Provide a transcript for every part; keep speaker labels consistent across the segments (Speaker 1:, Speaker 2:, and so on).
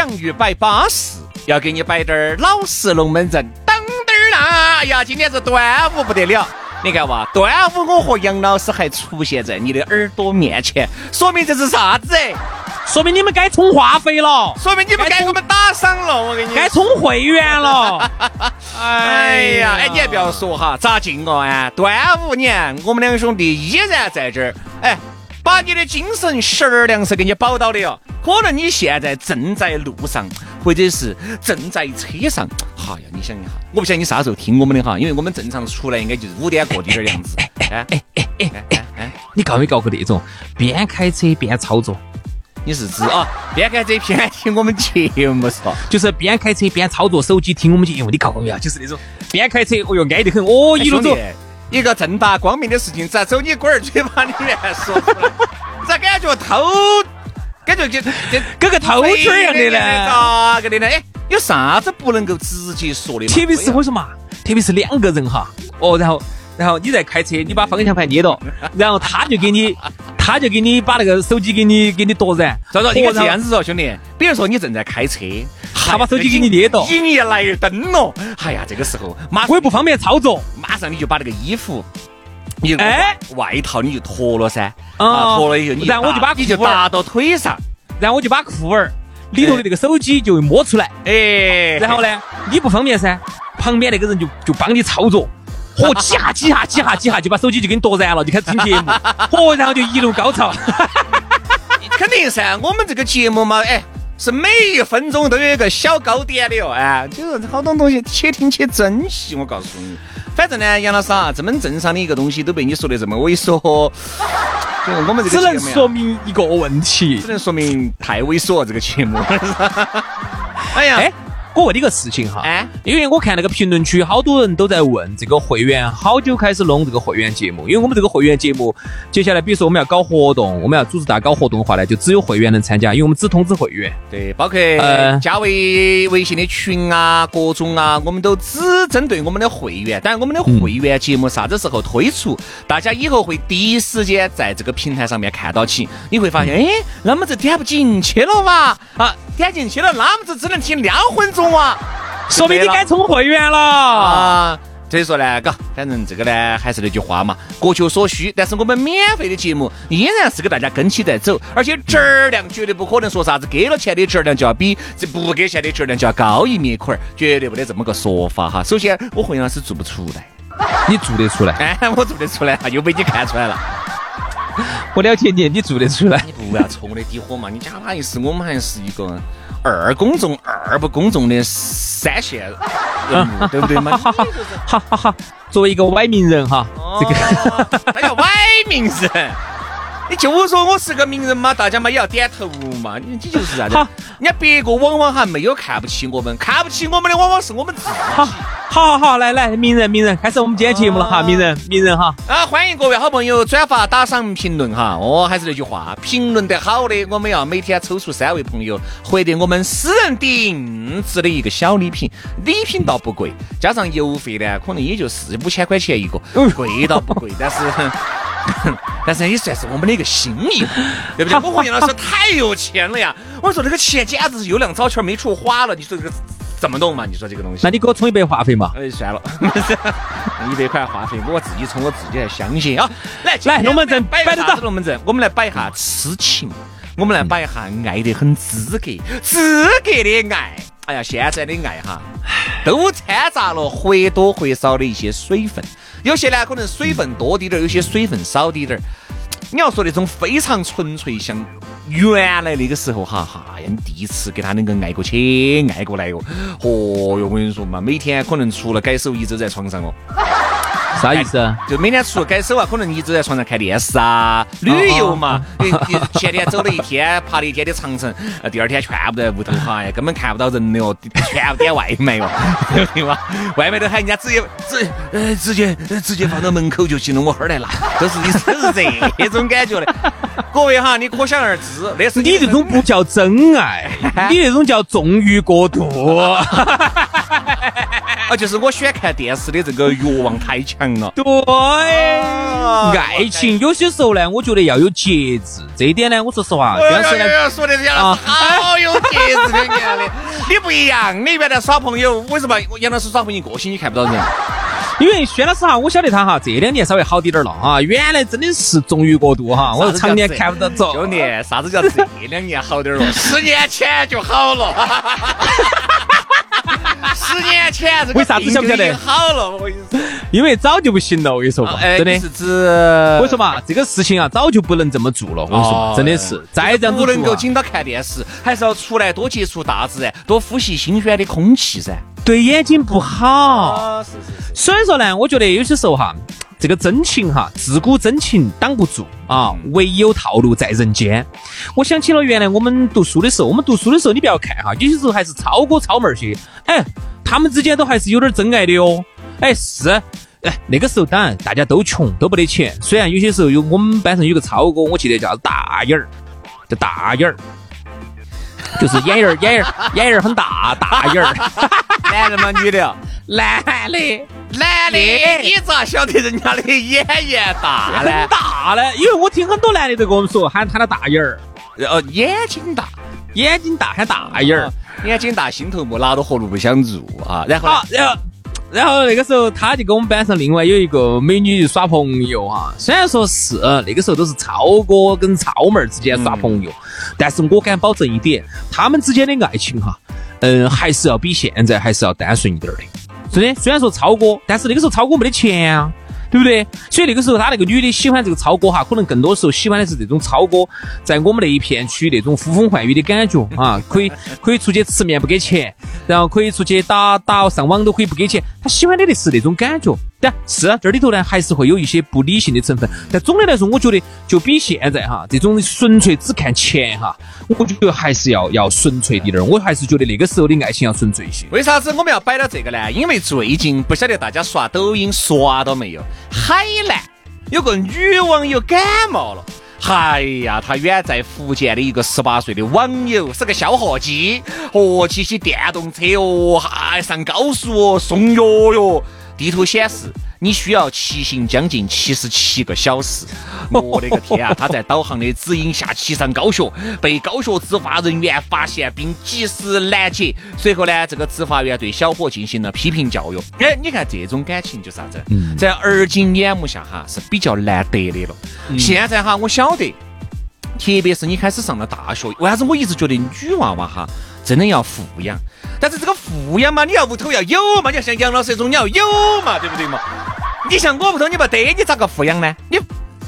Speaker 1: 洋芋摆巴适，要给你摆点儿老式龙门阵。噔噔啦！哎呀，今天是端午不得了。你看哇，端午我和杨老师还出现在你的耳朵面前，说明这是啥子？
Speaker 2: 说明你们该充话费了，
Speaker 1: 说明你们该给我们打赏了。我跟你
Speaker 2: 该充会员了。
Speaker 1: 哎呀，哎，你还不要说哈，咋进哦？哎，端午年，我们两兄弟依然在这儿。哎，把你的精神食儿粮食给你保到的哟。可能你现在正在路上，或者是正在车上。哎呀，你想一下，我不晓得你啥时候听我们的哈，因为我们正常出来应该就是五点过点儿样子。哎哎哎
Speaker 2: 哎哎哎，你搞没搞过那种边开车边操作？
Speaker 1: 你是指啊，边开车边听我们节目是吧？
Speaker 2: 就是边开车边操作手机听我们节目，你搞过没有？就是那种边开车，哦哟，挨得很，哦，一路走，
Speaker 1: 一个正大光明的事情，咋走你龟儿嘴巴里面说出来？咋感觉偷？感觉就就
Speaker 2: 跟个偷听一样的呢？
Speaker 1: 咋个的呢？哎，有啥子不能够直接说的？
Speaker 2: 特别是我说嘛，特别是两个人哈，哦，然后然后你在开车，你把方向盘捏到，然后他就给你。他就给你把那个手机给你给你夺燃，
Speaker 1: 照照，你看这样子说，兄弟，比如说你正在开车，
Speaker 2: 他把手机给你捏到，
Speaker 1: 迎夜来灯了，哎呀，这个时候
Speaker 2: 马我也不方便操作，
Speaker 1: 马上你就把那个衣服，你哎外套你就脱了噻，啊脱了以后，
Speaker 2: 然后我就把
Speaker 1: 你就搭到腿上，
Speaker 2: 然后我就把裤儿里头的这个手机就摸出来，哎，然后呢你不方便噻，旁边那个人就就帮你操作。嚯，几下几下几下几下就把手机就给你夺燃了，就开始听节目。嚯，然后就一路高潮。
Speaker 1: 肯定噻，我们这个节目嘛，哎，是每一分钟都有一个小高点的哦，哎，就是好多东西且听且珍惜。我告诉你，反正呢，杨老师啊，这么正常的一个东西都被你说的这么猥琐，就是我们这
Speaker 2: 个只能说明一个问题，
Speaker 1: 只能说明太猥琐这个节目。哎呀。
Speaker 2: 我问你个事情哈，哎，因为我看那个评论区好多人都在问这个会员好久开始弄这个会员节目，因为我们这个会员节目接下来，比如说我们要搞活动，我们要组织大家搞活动的话呢，就只有会员能参加，因为我们只通知会员。
Speaker 1: 对，包括呃加微微信的群啊，各种啊，我们都只针对我们的会员。当然，我们的会员节目啥子时候推出，大家以后会第一时间在这个平台上面看到起。你会发现，哎，那么这点不进去了嘛？啊，点进去了，那么子只能听两分钟。哇，
Speaker 2: 说明你该充会员了啊！
Speaker 1: 所以说呢，嘎，反正这个呢，还是那句话嘛，各求所需。但是我们免费的节目依然是给大家跟起在走，而且质量绝对不可能说啥子给了钱的质量就要比这不给钱的质量就要高一面块儿，绝对不得这么个说法哈。首先，我会员是做不出来，
Speaker 2: 你做得出来？
Speaker 1: 哎，我做得出来，又被你看出来了。
Speaker 2: 我了解你，你做得出来？
Speaker 1: 你不要戳我的底火嘛！你假把意思，我们还是一个。二公众二不公众的三线人物，对不对嘛？
Speaker 2: 哈哈哈哈作为一个歪名人哈，这
Speaker 1: 个他叫歪名人，你就说我是个名人嘛，大家嘛也要点头嘛。你你就是啥子？人家别个往往还没有看不起我们，看不起我们的往往是我们自己。
Speaker 2: 好好好，来来，名人名人，开始我们今天节目了哈，名人名人哈
Speaker 1: 啊，欢迎各位好朋友转发、打赏、评论哈。哦，还是那句话，评论得好的，我们要每天抽出三位朋友，获得我们私人定制的一个小礼品。礼品倒不贵，加上邮费呢，可能也就四五千块钱一个，贵倒不贵，但是 但是也算是我们的一个心意，对不对？我和杨老师太有钱了呀！我说这个钱简直是有两早钱没处花了，你说这个。怎么弄嘛？你说这个东西，
Speaker 2: 那你给我充一百话费嘛？
Speaker 1: 哎，算了，一百块话费我自己充，我自己来相信啊！来
Speaker 2: 来，龙门阵摆
Speaker 1: 得到，龙门阵，我们来摆一下痴情，我们来摆一下爱得很资格，资格的爱。哎呀，现在的爱哈，都掺杂了或多或少的一些水分，有些呢可能水分多滴点儿，有些水分少滴点儿。你要说那种非常纯粹像。原来那个时候哈哈呀，你第一次给他那个爱过去，爱过来哟，哦哟，我跟你说嘛，每天可能除了改手一直在床上哦。
Speaker 2: 啥意思啊？
Speaker 1: 就每天除了改手啊，可能你只在床上看电视啊、旅游嘛。前天走了一天，爬了一天的长城，第二天全部在屋头哈，根本看不到人的哦，全部点外卖哦，对吧？外卖都喊人家直接直呃直接直接放到门口就行了，我哈儿来拿，都是都是这种感觉的。各位哈，你可想而知，那是
Speaker 2: 你这种不叫真爱，你那种叫纵欲过度。
Speaker 1: 啊，就是我喜欢看电视的这个欲望太强了。
Speaker 2: 对，爱情有些时候呢，我觉得要有节制。这一点呢，我说实话，
Speaker 1: 杨老师说的这样好有节制的，你不一样，你原来耍朋友，为什么杨老师耍朋友一个星期看不到人？
Speaker 2: 因为薛老师哈，我晓得他哈，这两年稍微好点点了啊。原来真的是纵欲过度哈，我是常年看不到走。
Speaker 1: 兄弟，啥子叫这两年好点了？十年前就好了。十年前这个
Speaker 2: 为啥子晓不晓得？
Speaker 1: 好了，我跟你说，
Speaker 2: 因为早就不行了。我跟你说嘛，真的。
Speaker 1: 是指
Speaker 2: 我说嘛，这个事情啊，早就不能这么做了。我跟你说，真的是再这样子
Speaker 1: 不能够紧到看电视，还是要出来多接触大自然，多呼吸新鲜的空气噻。
Speaker 2: 对眼睛不好，是是是。所以说呢，我觉得有些时候哈，这个真情哈，自古真情挡不住啊，唯有套路在人间。我想起了原来我们读书的时候，我们读书的时候，你不要看哈，有些时候还是超哥超妹儿些，哎，他们之间都还是有点真爱的哟。哎，是，哎，那个时候当然大家都穷，都不得钱。虽然有些时候有我们班上有个超哥，我记得叫大眼儿，叫大眼儿。就是眼眼儿眼眼儿眼眼儿很大，大眼儿，
Speaker 1: 男的吗？女的？
Speaker 2: 男的，
Speaker 1: 男的，你咋晓得人家的眼眼大呢？
Speaker 2: 大呢？因为我听很多男的都跟我们说，喊他的大眼儿，
Speaker 1: 呃，眼睛大，
Speaker 2: 眼睛大喊大眼儿，
Speaker 1: 眼睛大心头木，哪都活路不想入啊。然后，
Speaker 2: 然后。然后那个时候，他就跟我们班上另外有一个美女耍朋友哈。虽然说是那个时候都是超哥跟超妹儿之间耍朋友，但是我敢保证一点，他们之间的爱情哈，嗯，还是要比现在还是要单纯一点的。真的，虽然说超哥，但是那个时候超哥没得钱啊。对不对？所以那个时候，他那个女的喜欢这个超哥哈，可能更多时候喜欢的是这种超哥在我们那一片区那种呼风唤雨的感觉啊，可以可以出去吃面不给钱，然后可以出去打打上网都可以不给钱，他喜欢的的是那种感觉。但是这里头呢，还是会有一些不理性的成分。但总的来说，我觉得就比现在哈这种纯粹只看钱哈，我觉得还是要要纯粹一点。我还是觉得那个时候的爱情要纯粹一些。
Speaker 1: 为啥子我们要摆到这个呢？因为最近不晓得大家刷抖音刷到没有？海南有个女网友感冒了，哎呀，她远在福建的一个十八岁的网友是个小伙计，哦，骑起电动车哦，还上高速哦，送药哟。地图显示，你需要骑行将近七十七个小时。我的个天啊！他在导航的指引下骑上高速，被高速执法人员发现并及时拦截。随后呢，这个执法员对小伙进行了批评教育。哎，你看这种感情就是啥子？在而今眼目下哈是比较难得的了。现在哈，我晓得，特别是你开始上了大学，为啥子我一直觉得女娃娃哈真的要富养？但是这个富养嘛，你要屋头要有嘛，你要像杨老师这种你要有嘛，对不对嘛？你像我屋头你不得，你咋个富养呢？你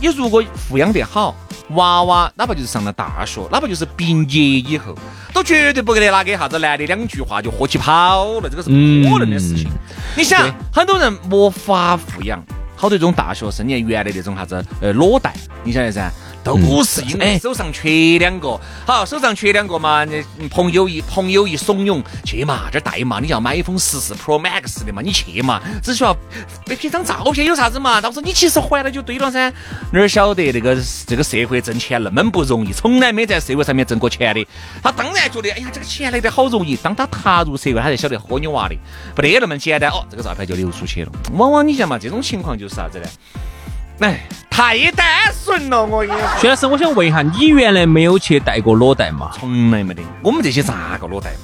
Speaker 1: 你如果富养得好，娃娃哪怕就是上了大学，哪怕就是毕业以后，都绝对不给拿给啥子男的两句话就喝起跑了，这个是不可能的事情。你想，很多人没法富养，好多这种大学生，你看原来那种啥子呃裸贷，你晓得噻？都是因为手上缺两个，好，手上缺两个嘛，你朋友一朋友一怂恿去嘛，这带嘛，你要买一封十四 Pro Max 的嘛，你去嘛，只需要拍张照片有啥子嘛？到时候你其实还了就对了噻。哪儿晓得那个这个社会挣钱那么不容易，从来没在社会上面挣过钱的，他当然觉得哎呀，这个钱来的好容易。当他踏入社会，他才晓得喝你娃的，不得那么简单哦，这个照片就流出去了。往往你想嘛，这种情况就是啥子呢？哎，太单纯了，我跟你说。
Speaker 2: 薛老师，我想问一下，你原来没有去戴过裸贷吗？
Speaker 1: 从来没得。我们这些咋个裸贷嘛？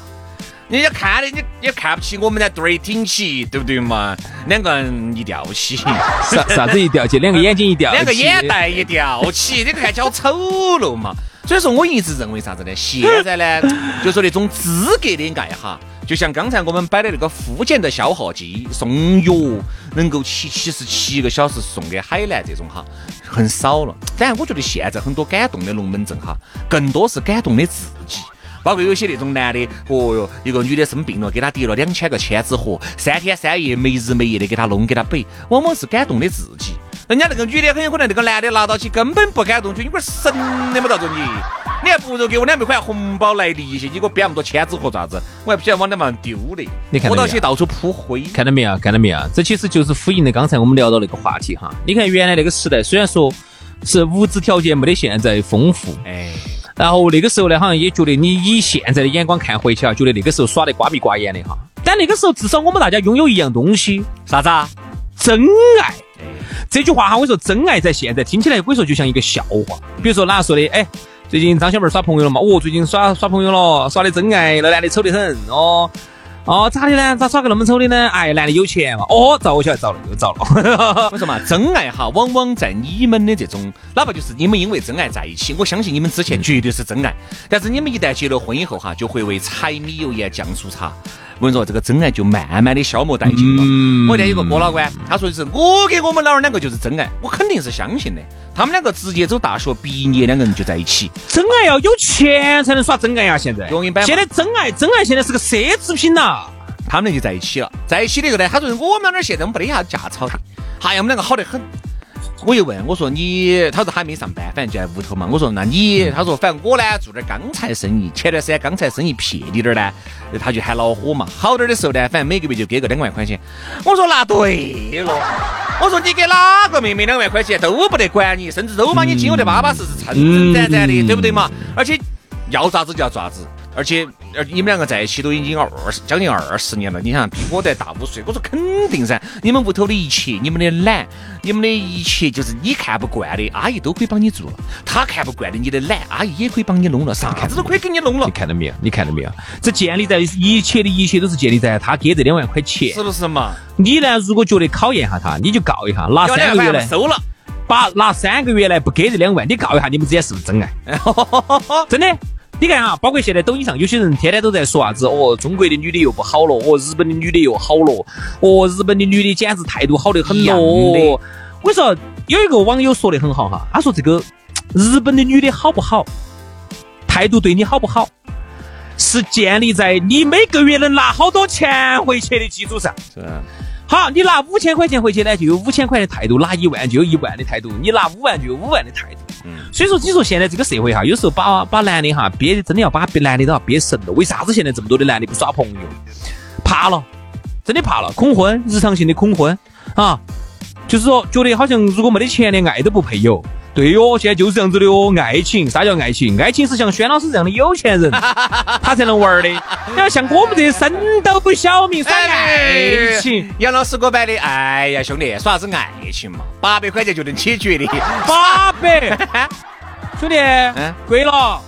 Speaker 1: 人家看的你也看不起我们，的对儿挺起，对不对嘛？两个人一吊起，
Speaker 2: 啥啥子一吊起？两个眼睛一吊
Speaker 1: 起，两个眼袋一吊起，你看起好丑陋嘛。所以说，我一直认为啥子呢？现在呢，就说那种资格的爱哈。就像刚才我们摆的那个福建的消耗机送药，能够七七十七个小时送给海南这种哈，很少了。当然，我觉得现在很多感动的龙门阵哈，更多是感动的自己。包括有些那种男的，哦哟，一个女的生病了，给他叠了两千个千纸鹤，三天三夜没日没夜的给他弄给他背，往往是感动的自己。人家那个女的很有可能那个男的拿到起根本不感动，就你个神的嘛，到着你，你还不如给我两百块红包来利息，你给我编那么多千纸鹤爪子？我还不晓得往那上丢嘞。
Speaker 2: 你看
Speaker 1: 到起到处铺灰，
Speaker 2: 看到没有？看到没有？这其实就是呼应的刚才我们聊到那个话题哈。你看原来那个时代，虽然说是物质条件没得现在丰富，哎，然后那个时候呢，好像也觉得你以现在的眼光看回去啊，觉得那个时候耍得瓜皮瓜眼的哈。但那个时候至少我们大家拥有一样东西，
Speaker 1: 啥子啊？
Speaker 2: 真爱。这句话哈，我跟你说真爱在现在听起来，我说就像一个笑话。比如说哪说的？哎，最近张小妹耍朋友了嘛？哦，最近耍耍朋友了，耍的真爱，那男的丑得很哦。哦，咋的呢？咋耍个那么丑的呢？哎，男的有钱嘛？哦，遭我晓得遭了，又遭了。
Speaker 1: 我说嘛？真爱哈，往往在你们的这种，哪怕就是你们因为真爱在一起，我相信你们之前绝对是真爱。但是你们一旦结了婚以后哈，就会为柴米油盐酱醋茶。我跟你说，这个真爱就慢慢的消磨殆尽了。嗯我那有个哥老倌，他说的是我给我们老二两个就是真爱，我肯定是相信的。他们两个直接走大学毕业，两个人就在一起。
Speaker 2: 真爱要有钱才能耍真爱呀！现在，现在真爱，真爱现在是个奢侈品呐。
Speaker 1: 他们俩就在一起了，在一起的以后呢，他说我们两个现在我们没得啥架吵的，哎呀，我们两个好得很。我又问我说你，他说还没上班，反正就在屋头嘛。我说那你，他说反正我呢做点钢材生意，前段时间钢材生意撇滴点儿呢，他就喊恼火嘛。好点的时候呢，反正每个月就给个两万块钱。我说那对了，我说你给哪个妹妹两万块钱都不得管你，甚至都把你今后的巴巴适适、撑撑展展的，对不对嘛？而且要咋子就要咋子。而且，而你们两个在一起都已经二十将近二十年了，你想比我在大五岁，我说肯定噻。你们屋头的一切，你们的懒，你们的一切，就是你看不惯的，阿姨都可以帮你做了；他看不惯的你的懒，阿姨也可以帮你弄了，啥子都可以给你弄了。
Speaker 2: 你看到没有？你看到没有？这建立在一切的一切都是建立在他给这两万块钱，
Speaker 1: 是不是嘛？
Speaker 2: 你呢？如果觉得考验下他，你就告一下，拿三个月来
Speaker 1: 收了，
Speaker 2: 把拿三个月来不给这两万，你告一下你们之间是不是真爱？真的。你看哈，包括现在抖音上有些人天天都在说啥子哦，中国的女的又不好了，哦，日本的女的又好了，哦，日本的女的简直态度好得很咯。我跟你说，有一个网友说的很好哈，他说这个日本的女的好不好，态度对你好不好，是建立在你每个月能拿好多钱回去的基础上。是。好，你拿五千块钱回去呢，就有五千块的态度；拿一万就有一万的态度；你拿五万就有五万的态度。所以说，你说现在这个社会哈，有时候把把男的哈憋的，真的要把男的都要憋神了。为啥子现在这么多的男的不耍朋友？怕了，真的怕了，恐婚，日常性的恐婚啊，就是说觉得好像如果没得钱，连爱都不配有。对哟，现在就是这样子的哦。爱情，啥叫爱情？爱情是像轩老师这样的有钱人，他才能玩的。你要像我们这些生都不晓明耍爱情。
Speaker 1: 杨老师给我摆的，哎呀，兄弟，耍啥子爱情嘛？八百块钱就能解决的。
Speaker 2: 八百，兄弟，嗯，贵了。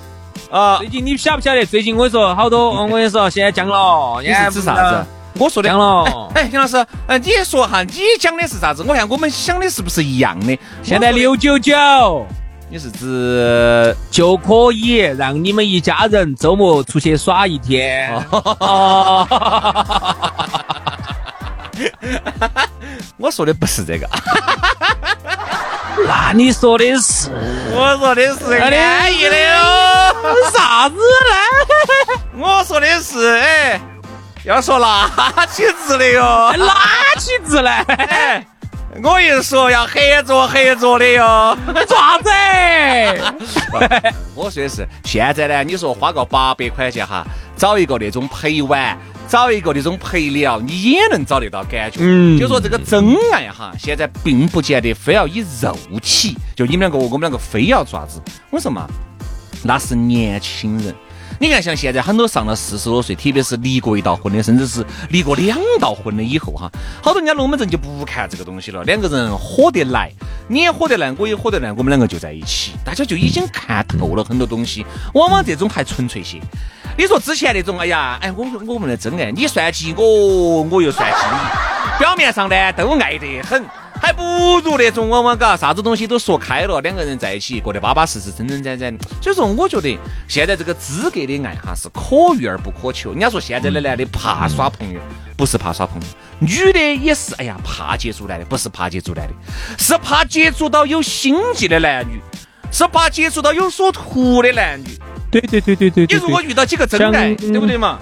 Speaker 2: 啊，最近你晓不晓得？最近我跟你说，好多，我跟你说，现在降了。
Speaker 1: 你是指啥子？我说的
Speaker 2: 了，
Speaker 1: 哎，杨老师，嗯，你说哈，你讲的是啥子？我看我们想的是不是一样的？
Speaker 2: 现在六九九，
Speaker 1: 你是指
Speaker 2: 就可以让你们一家人周末出去耍一天。
Speaker 1: 我说的不是这个，
Speaker 2: 那你说的是？
Speaker 1: 我说的是安逸的哟。
Speaker 2: 啥子呢？
Speaker 1: 我说的是哎。要说拿起字的哟，
Speaker 2: 拿起字来。
Speaker 1: 我一说要合作合作的哟，
Speaker 2: 做啥子？
Speaker 1: 我说的是，现在呢，你说花个八百块钱哈，找一个那种陪玩，找一个那种陪聊，你也能找得到感觉。嗯，就说这个真爱哈，现在并不见得非要以肉体，就你们两个，我们两个非要做啥子？我说嘛，那是年轻人。你看，像现在很多上了四十多岁，特别是离过一道婚的，甚至是离过两道婚的以后哈，好多人家龙门阵就不看这个东西了。两个人火得来，你也火得来，我也火得来，我们两个就在一起，大家就已经看透了很多东西。往往这种还纯粹些。你说之前那种，哎呀，哎，我我们的真爱，你算计我，我又算计你，表面上呢都爱得很。还不如那种往往嘎啥子东西都说开了，两个人在一起过得巴巴适适、真真展展。所以说，我觉得现在这个资格的爱哈是可遇而不可求。人家说现在的男的怕耍朋友，不是怕耍朋友；女的也是，哎呀怕接触男的，不是怕接触男的，是怕接触到有心计的男女，是怕接触到有所图的男女。
Speaker 2: 对对对对对。你
Speaker 1: 如果遇到几个真爱，对不对嘛？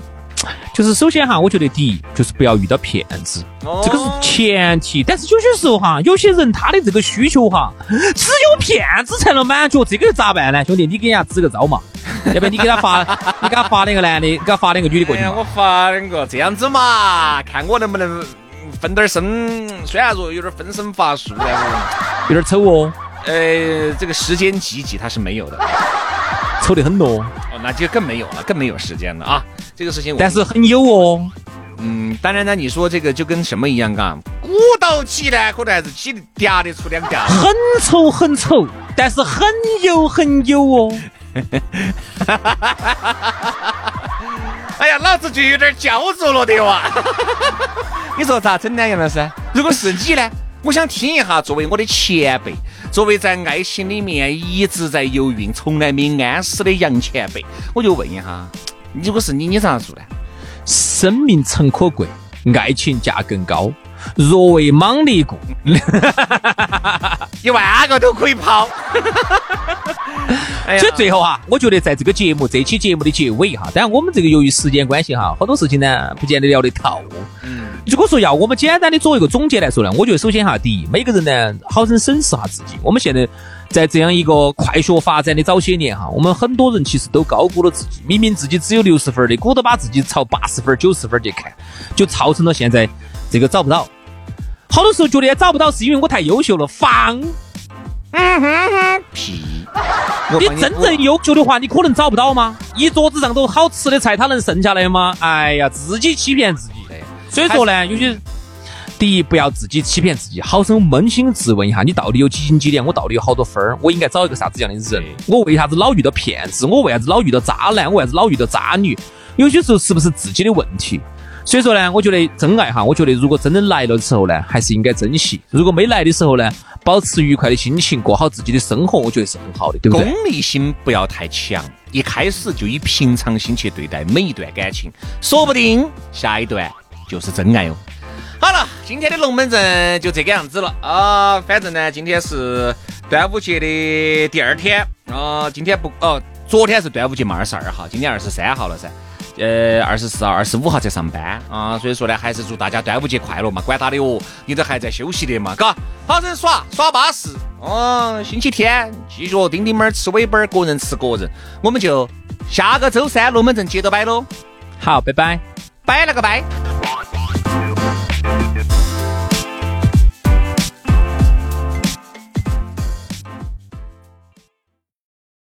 Speaker 2: 就是首先哈，我觉得第一就是不要遇到骗子，这个是前提。但是有些时候哈，有些人他的这个需求哈，只有骗子才能满足，这个咋办呢？兄弟，你给人家支个招嘛？要不然你给他发，你给他发两个男的，给他发两个女的过去。
Speaker 1: 我发两个，这样子嘛，看我能不能分点身。虽然说有点分身乏术，
Speaker 2: 有点丑哦。
Speaker 1: 呃，这个时间挤挤他是没有的，
Speaker 2: 丑得很多。
Speaker 1: 哦，那就更没有了，更没有时间了啊。这个事情，
Speaker 2: 但是很有哦，
Speaker 1: 嗯，当然呢，你说这个就跟什么一样，嘎，鼓捣起呢，可能还是起嗲得出两嗲。
Speaker 2: 很丑很丑，但是很有很有哦。
Speaker 1: 哎呀，老子就有点焦灼了的哇！你说咋整呢，杨老师？如果是你呢？我想听一下，作为我的前辈，作为在爱情里面一直在游泳、从来没安死的杨前辈，我就问一下，如果是你，你咋做呢？
Speaker 2: 生命诚可贵，爱情价更高。若为莽力故，哈哈哈，
Speaker 1: 一万个都可以抛。
Speaker 2: 所以最后哈，我觉得在这个节目这期节目的结尾哈，当然我们这个由于时间关系哈，好多事情呢不见得聊得透。嗯，如果说要我们简单的做一个总结来说呢，我觉得首先哈，第一，每个人呢好生审视下自己。我们现在在这样一个快速发展的早些年哈，我们很多人其实都高估了自己，明明自己只有六十分的，鼓捣把自己朝八十分、九十分去看，就造成了现在这个找不到。好多时候觉得找不到是因为我太优秀了，放。
Speaker 1: 嗯哼哼，屁！
Speaker 2: 你真正优秀的话，你可能找不到吗？一桌子上都好吃的菜，他能剩下来吗？哎呀，自己欺骗自己。所以说呢，有些第一不要自己欺骗自己，好生扪心自问一下，你到底有几斤几两？我到底有好多分儿？我应该找一个啥子样的人？我为啥子老遇到骗子？我为啥子老遇到渣男？我为啥子老遇到渣女？有些时候是不是自己的问题？所以说呢，我觉得真爱哈，我觉得如果真的来了的时候呢，还是应该珍惜；如果没来的时候呢，保持愉快的心情，过好自己的生活，我觉得是很好的，对不对？
Speaker 1: 功利心不要太强，一开始就以平常心去对待每一段感情，说不定下一段就是真爱哦。好了，今天的龙门阵就这个样子了啊，反正呢，今天是端午节的第二天啊，今天不哦，昨天是端午节嘛，二十二号，今天二十三号了噻。呃，二十四号、二十五号才上班啊，所以说呢，还是祝大家端午节快乐嘛，管他的哦，你都还在休息的嘛，嘎，好生耍耍巴适哦。星期天继续丁丁们吃尾巴儿，个人吃个人，我们就下个周三龙门阵接着摆喽。
Speaker 2: 好，拜拜，
Speaker 1: 拜了个拜。